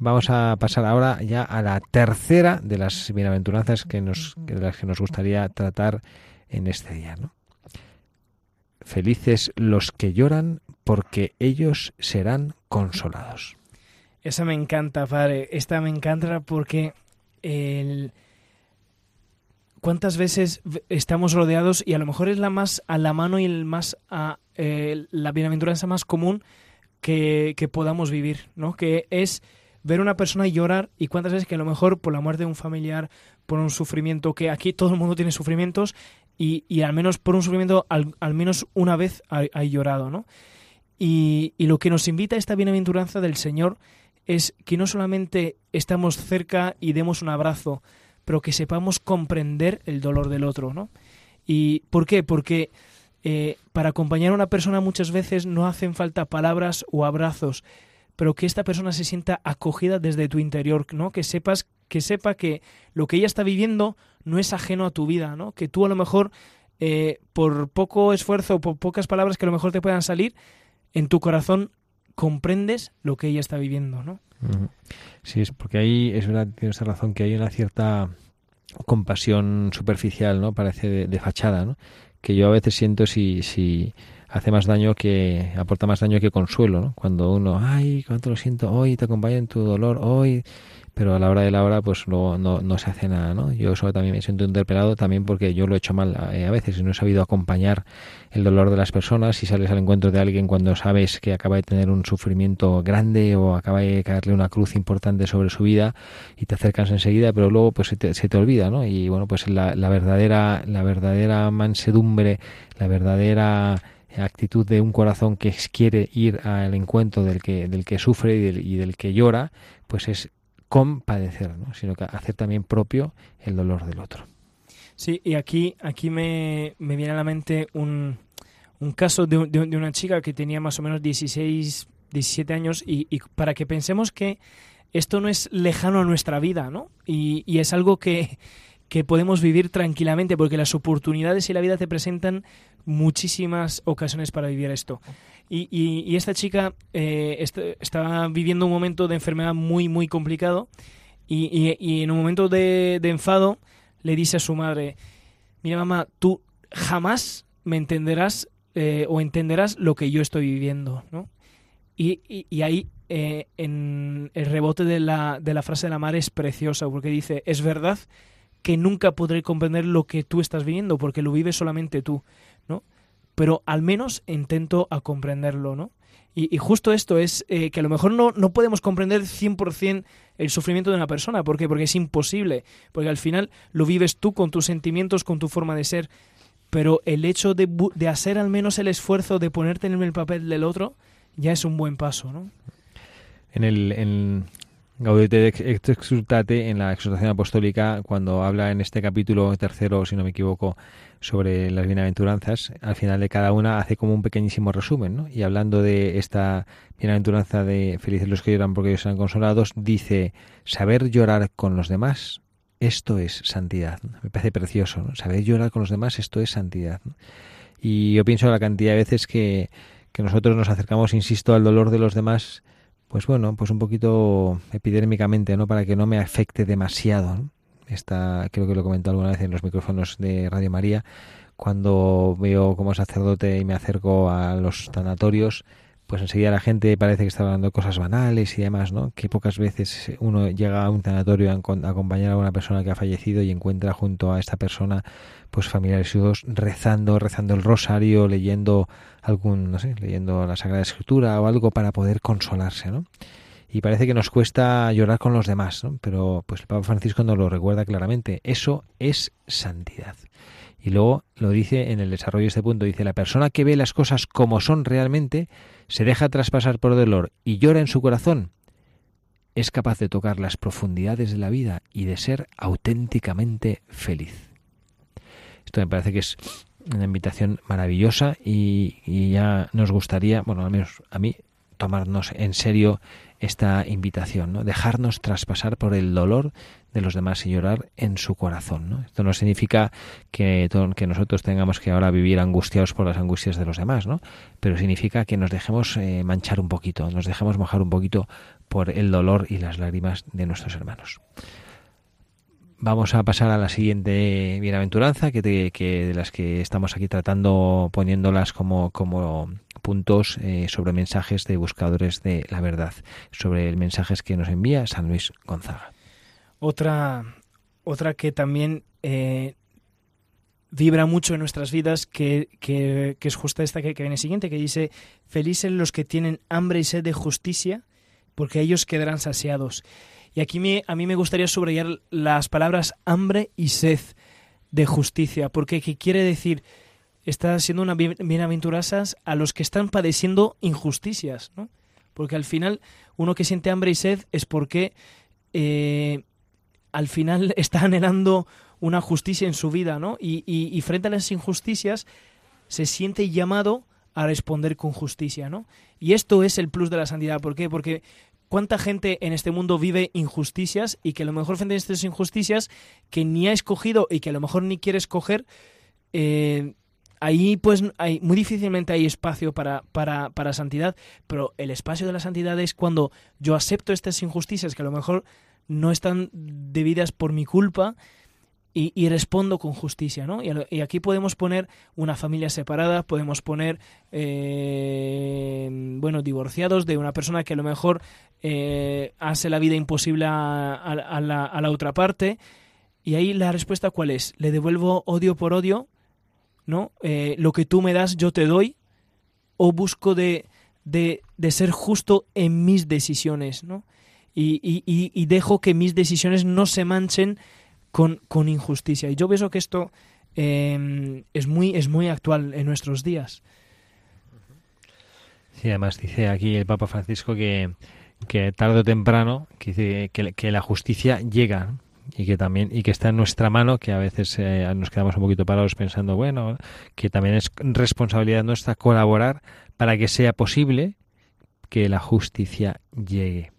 Vamos a pasar ahora ya a la tercera de las bienaventuranzas que nos, de las que nos gustaría tratar en este día, ¿no? Felices los que lloran, porque ellos serán consolados. Esa me encanta, padre. Esta me encanta porque el... cuántas veces estamos rodeados y a lo mejor es la más a la mano y el más a, eh, la bienaventuranza más común que, que podamos vivir, ¿no? Que es ver una persona llorar y cuántas veces que a lo mejor por la muerte de un familiar, por un sufrimiento, que aquí todo el mundo tiene sufrimientos y, y al menos por un sufrimiento al, al menos una vez hay llorado, ¿no? Y, y, lo que nos invita a esta bienaventuranza del Señor es que no solamente estamos cerca y demos un abrazo, pero que sepamos comprender el dolor del otro, ¿no? ¿Y por qué? Porque eh, para acompañar a una persona muchas veces no hacen falta palabras o abrazos, pero que esta persona se sienta acogida desde tu interior, ¿no? Que sepas que sepa que lo que ella está viviendo no es ajeno a tu vida, ¿no? Que tú a lo mejor eh, por poco esfuerzo por pocas palabras que a lo mejor te puedan salir, en tu corazón comprendes lo que ella está viviendo, ¿no? Sí, es porque ahí es verdad, tienes razón, que hay una cierta compasión superficial, ¿no? Parece de, de fachada, ¿no? Que yo a veces siento si, si hace más daño que, aporta más daño que consuelo, ¿no? Cuando uno, ay, cuánto lo siento, hoy te acompaño en tu dolor, hoy, pero a la hora de la hora, pues luego no, no se hace nada, ¿no? Yo eso también me siento interpelado también porque yo lo he hecho mal eh, a veces y no he sabido acompañar el dolor de las personas. Si sales al encuentro de alguien cuando sabes que acaba de tener un sufrimiento grande o acaba de caerle una cruz importante sobre su vida y te acercas enseguida, pero luego pues se te, se te olvida, ¿no? Y bueno, pues la, la verdadera, la verdadera mansedumbre, la verdadera actitud de un corazón que quiere ir al encuentro del que, del que sufre y del, y del que llora, pues es compadecer, ¿no? sino que hacer también propio el dolor del otro. Sí, y aquí, aquí me, me viene a la mente un, un caso de, de- una chica que tenía más o menos 16, 17 años y, y para que pensemos que esto no es lejano a nuestra vida, ¿no? Y, y es algo que, que podemos vivir tranquilamente porque las oportunidades y la vida te presentan muchísimas ocasiones para vivir esto. Y, y- y esta chica eh, est- estaba viviendo un momento de enfermedad muy, muy complicado y, y- en un momento de, de enfado le dice a su madre, mira mamá, tú jamás me entenderás eh, o entenderás lo que yo estoy viviendo, ¿no? Y ahí eh, en el rebote de la, de la frase de la madre es preciosa porque dice, es verdad que nunca podré comprender lo que tú estás viviendo porque lo vives solamente tú, ¿no? Pero al menos intento a comprenderlo, ¿no? Y, justo esto es eh, que a lo mejor no, no podemos comprender 100% el sufrimiento de una persona. ¿Por qué? Porque es imposible. Porque al final lo vives tú con tus sentimientos, con tu forma de ser. Pero el hecho de, de hacer al menos el esfuerzo de ponerte en el papel del otro ya es un buen paso, ¿no? En el Gaudete et exultate, en la exhortación apostólica, cuando habla en este capítulo tercero, si no me equivoco, sobre las bienaventuranzas, al final de cada una hace como un pequeñísimo resumen, ¿no? Y hablando de esta bienaventuranza de felices los que lloran porque ellos serán consolados, dice, saber llorar con los demás, esto es santidad. Me parece precioso, ¿no? Saber llorar con los demás, esto es santidad. Y yo pienso en la cantidad de veces que, que nosotros nos acercamos, insisto, al dolor de los demás, pues bueno, pues un poquito epidérmicamente, ¿no? Para que no me afecte demasiado. Esta, creo que lo comentó alguna vez en los micrófonos de Radio María, cuando veo como sacerdote y me acerco a los tanatorios, pues enseguida la gente parece que está hablando de cosas banales y demás, ¿no? Que pocas veces uno llega a un tanatorio a a acompañar a una persona que ha fallecido y encuentra junto a esta persona pues familiares suyos rezando, rezando el rosario, leyendo algún, no sé, leyendo la Sagrada Escritura o algo para poder consolarse, ¿no? Y parece que nos cuesta llorar con los demás, ¿no? Pero pues el Papa Francisco nos lo recuerda claramente, eso es santidad. Y luego lo dice en el desarrollo de este punto, dice, la persona que ve las cosas como son realmente, se deja traspasar por dolor y llora en su corazón, es capaz de tocar las profundidades de la vida y de ser auténticamente feliz. Esto me parece que es una invitación maravillosa y, y ya nos gustaría, bueno, al menos a mí, tomarnos en serio esta invitación, ¿no? Dejarnos traspasar por el dolor de los demás y llorar en su corazón, ¿no? Esto no significa que, que nosotros tengamos que ahora vivir angustiados por las angustias de los demás, ¿no? Pero significa que nos dejemos eh, manchar un poquito, nos dejemos mojar un poquito por el dolor y las lágrimas de nuestros hermanos. Vamos a pasar a la siguiente bienaventuranza, que, de las que estamos aquí tratando, poniéndolas como, como puntos eh, sobre mensajes de buscadores de la verdad, sobre el mensajes que nos envía San Luis Gonzaga. Otra, otra que también eh, vibra mucho en nuestras vidas, que, que- que es justa esta que, que viene siguiente, que dice, felices los que tienen hambre y sed de justicia, porque ellos quedarán saciados. Y aquí a mí me gustaría subrayar las palabras hambre y sed de justicia, porque ¿qué quiere decir? Está siendo una bien- bienaventuranzas a los que están padeciendo injusticias, ¿no? Porque al final uno que siente hambre y sed es porque eh, al final está anhelando una justicia en su vida, ¿no? Y, y- y frente a las injusticias se siente llamado a responder con justicia, ¿no? Y esto es el plus de la santidad. ¿Por qué? Porque cuánta gente en este mundo vive injusticias y que a lo mejor frente a estas injusticias que ni ha escogido y que a lo mejor ni quiere escoger, eh, ahí pues hay, muy difícilmente hay espacio para, para, para santidad, pero el espacio de la santidad es cuando yo acepto estas injusticias que a lo mejor no están debidas por mi culpa y, respondo con justicia, ¿no? Y, aquí podemos poner una familia separada, podemos poner, eh, bueno, divorciados de una persona que a lo mejor eh, hace la vida imposible a, la, a la otra parte. Y ahí la respuesta cuál es? ¿Le devuelvo odio por odio? ¿No? Eh, lo que tú me das yo te doy. ¿O busco de, de, ser justo en mis decisiones? ¿no? Y dejo que mis decisiones no se manchen con, con injusticia. Y yo pienso que esto eh, es, muy, es muy actual en nuestros días. Sí, además dice aquí el Papa Francisco que, que tarde o temprano que, que, la justicia llega y que también y que está en nuestra mano, que a veces eh, nos quedamos un poquito parados pensando, bueno, que también es responsabilidad nuestra colaborar para que sea posible que la justicia llegue.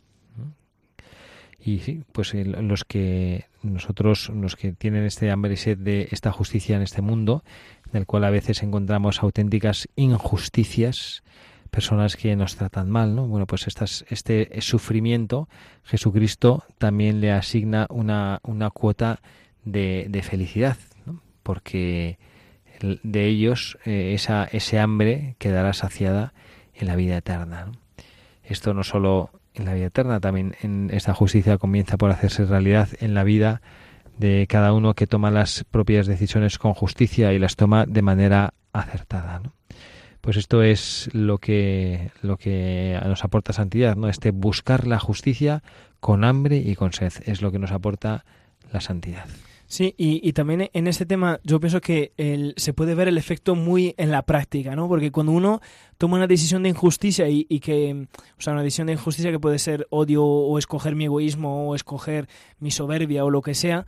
Y pues los que nosotros, los que tienen este hambre y sed de esta justicia en este mundo, del cual a veces encontramos auténticas injusticias, personas que nos tratan mal, ¿no? Bueno, pues estas, este sufrimiento, Jesucristo también le asigna una, una cuota de, de felicidad, ¿no? porque de ellos eh, esa, ese hambre quedará saciada en la vida eterna. Esto no solo en la vida eterna, también en esta justicia comienza por hacerse realidad en la vida de cada uno que toma las propias decisiones con justicia y las toma de manera acertada. ¿no? Pues esto es lo que, lo que nos aporta santidad, ¿no? Este buscar la justicia con hambre y con sed es lo que nos aporta la santidad. Sí, y, y también en este tema yo pienso que el- se puede ver el efecto muy en la práctica, ¿no? Porque cuando uno toma una decisión de injusticia y, y que, o sea, una decisión de injusticia que puede ser odio o escoger mi egoísmo o escoger mi soberbia o lo que sea,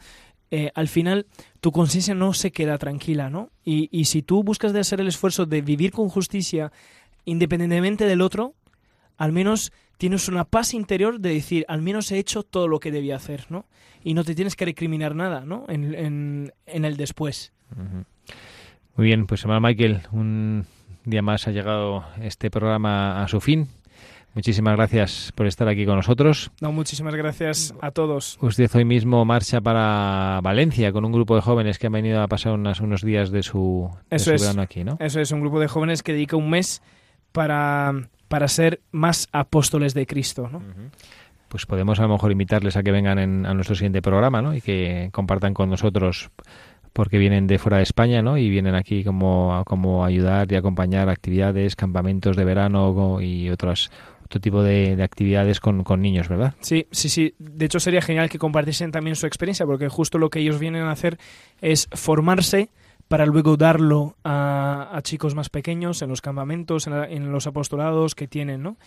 eh, al final tu conciencia no se queda tranquila, ¿no? Y, y si tú buscas de hacer el esfuerzo de vivir con justicia independientemente del otro, al menos tienes una paz interior de decir, al menos he hecho todo lo que debía hacer, ¿no? Y no te tienes que recriminar nada, ¿no? En, en, en el después. Muy bien, pues hermano Michael, un día más ha llegado este programa a su fin. Muchísimas gracias por estar aquí con nosotros. No, muchísimas gracias a todos. Usted hoy mismo marcha para Valencia con un grupo de jóvenes que han venido a pasar unas- unos días de su, de Eso su es. verano aquí, ¿no? Eso es un grupo de jóvenes que dedica un mes para, para ser más apóstoles de Cristo, ¿no? Pues podemos a lo mejor invitarles a que vengan en- a nuestro siguiente programa, ¿no? Y que compartan con nosotros porque vienen de fuera de España, ¿no? Y vienen aquí como, como ayudar y acompañar actividades, campamentos de verano y otras otro tipo de, de actividades con, con niños, ¿verdad? Sí, sí, sí. De hecho, sería genial que compartiesen también su experiencia, porque justo lo que ellos vienen a hacer es formarse para luego darlo a, a chicos más pequeños en los campamentos, en, la- en los apostolados que tienen, ¿no?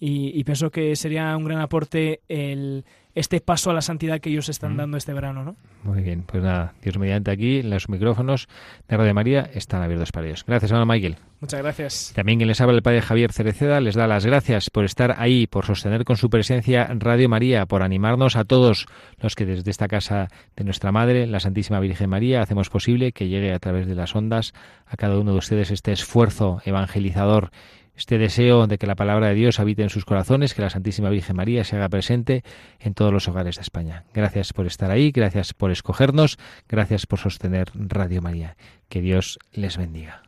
Y, y pienso que sería un gran aporte el, este paso a la santidad que ellos están Mm. dando este verano, ¿no? Muy bien, pues nada, Dios mediante aquí, los micrófonos de Radio María están abiertos para ellos. Gracias, hermano Michael. Muchas gracias. También quien les habla el padre Javier Cereceda les da las gracias por estar ahí, por sostener con su presencia Radio María, por animarnos a todos los que desde esta casa de nuestra Madre, la Santísima Virgen María, hacemos posible que llegue a través de las ondas a cada uno de ustedes este esfuerzo evangelizador, este deseo de que la palabra de Dios habite en sus corazones, que la Santísima Virgen María se haga presente en todos los hogares de España. Gracias por estar ahí, gracias por escogernos, gracias por sostener Radio María. Que Dios les bendiga.